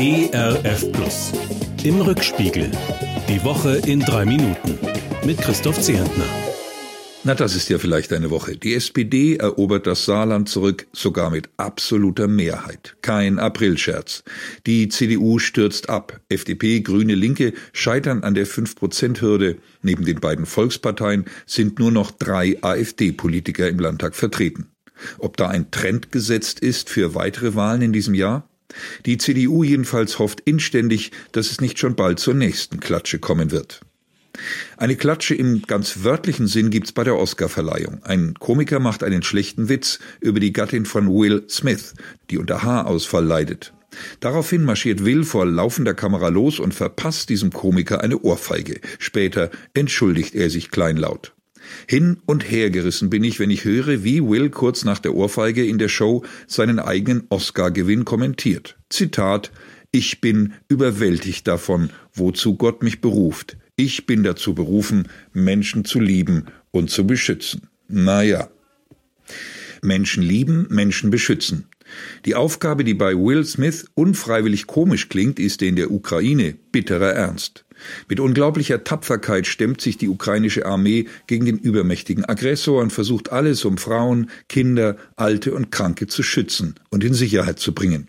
ERF Plus. Im Rückspiegel. Die Woche in drei Minuten. Mit Christoph Zehentner. Na, das ist ja vielleicht eine Woche. Die SPD erobert das Saarland zurück, sogar mit absoluter Mehrheit. Kein Aprilscherz. Die CDU stürzt ab. FDP, Grüne, Linke scheitern an der 5-Prozent-Hürde. Neben den beiden Volksparteien sind nur noch drei AfD-Politiker im Landtag vertreten. Ob da ein Trend gesetzt ist für weitere Wahlen in diesem Jahr? Die CDU jedenfalls hofft inständig, dass es nicht schon bald zur nächsten Klatsche kommen wird. Eine Klatsche im ganz wörtlichen Sinn gibt's bei der Oscarverleihung. Ein Komiker macht einen schlechten Witz über die Gattin von Will Smith, die unter Haarausfall leidet. Daraufhin marschiert Will vor laufender Kamera los und verpasst diesem Komiker eine Ohrfeige. Später entschuldigt er sich kleinlaut. Hin und her gerissen bin ich, wenn ich höre, wie Will kurz nach der Ohrfeige in der Show seinen eigenen Oscar-Gewinn kommentiert. Zitat Ich bin überwältigt davon, wozu Gott mich beruft. Ich bin dazu berufen, Menschen zu lieben und zu beschützen. Naja. Menschen lieben, Menschen beschützen. Die Aufgabe, die bei Will Smith unfreiwillig komisch klingt, ist in der Ukraine bitterer Ernst. Mit unglaublicher Tapferkeit stemmt sich die ukrainische Armee gegen den übermächtigen Aggressor und versucht alles, um Frauen, Kinder, Alte und Kranke zu schützen und in Sicherheit zu bringen.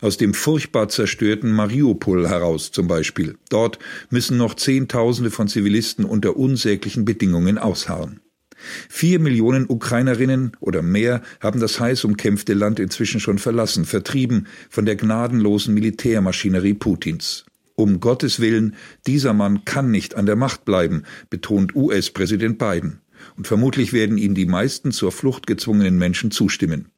Aus dem furchtbar zerstörten Mariupol heraus zum Beispiel. Dort müssen noch Zehntausende von Zivilisten unter unsäglichen Bedingungen ausharren. Vier Millionen Ukrainerinnen oder mehr haben das heiß umkämpfte Land inzwischen schon verlassen, vertrieben von der gnadenlosen Militärmaschinerie Putins. Um Gottes Willen, dieser Mann kann nicht an der Macht bleiben, betont US-Präsident Biden. Und vermutlich werden ihm die meisten zur Flucht gezwungenen Menschen zustimmen.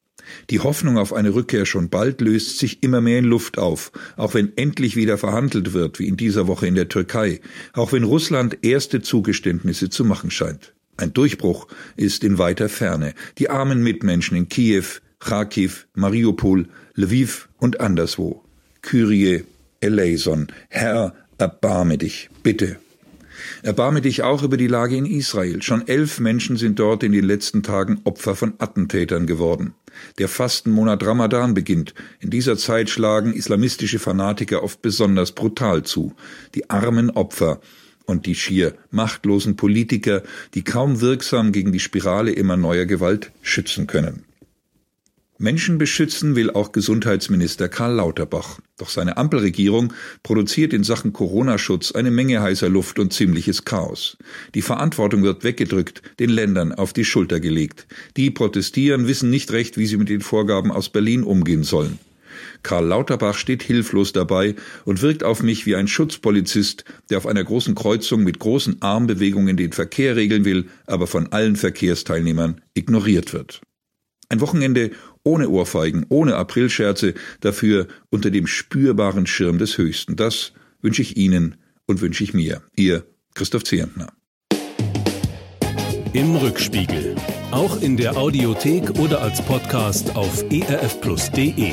Die Hoffnung auf eine Rückkehr schon bald löst sich immer mehr in Luft auf, auch wenn endlich wieder verhandelt wird, wie in dieser Woche in der Türkei, auch wenn Russland erste Zugeständnisse zu machen scheint. Ein Durchbruch ist in weiter Ferne. Die armen Mitmenschen in Kiew, Kharkiv, Mariupol, Lviv und anderswo. Kyrie eleison. Herr, erbarme dich, bitte. Erbarme dich auch über die Lage in Israel. Schon elf Menschen sind dort in den letzten Tagen Opfer von Attentätern geworden. Der Fastenmonat Ramadan beginnt. In dieser Zeit schlagen islamistische Fanatiker oft besonders brutal zu. Die armen Opfer und die schier machtlosen Politiker, die kaum wirksam gegen die Spirale immer neuer Gewalt schützen können. Menschen beschützen will auch Gesundheitsminister Karl Lauterbach. Doch seine Ampelregierung produziert in Sachen Corona-Schutz eine Menge heißer Luft und ziemliches Chaos. Die Verantwortung wird weggedrückt, den Ländern auf die Schulter gelegt. Die protestieren, wissen nicht recht, wie sie mit den Vorgaben aus Berlin umgehen sollen. Karl Lauterbach steht hilflos dabei und wirkt auf mich wie ein Schutzpolizist, der auf einer großen Kreuzung mit großen Armbewegungen den Verkehr regeln will, aber von allen Verkehrsteilnehmern ignoriert wird. Ein Wochenende ohne Ohrfeigen, ohne Aprilscherze, dafür unter dem spürbaren Schirm des Höchsten. Das wünsche ich Ihnen und wünsche ich mir. Ihr Christoph Zehentner. Im Rückspiegel. Auch in der Audiothek oder als Podcast auf erfplus.de.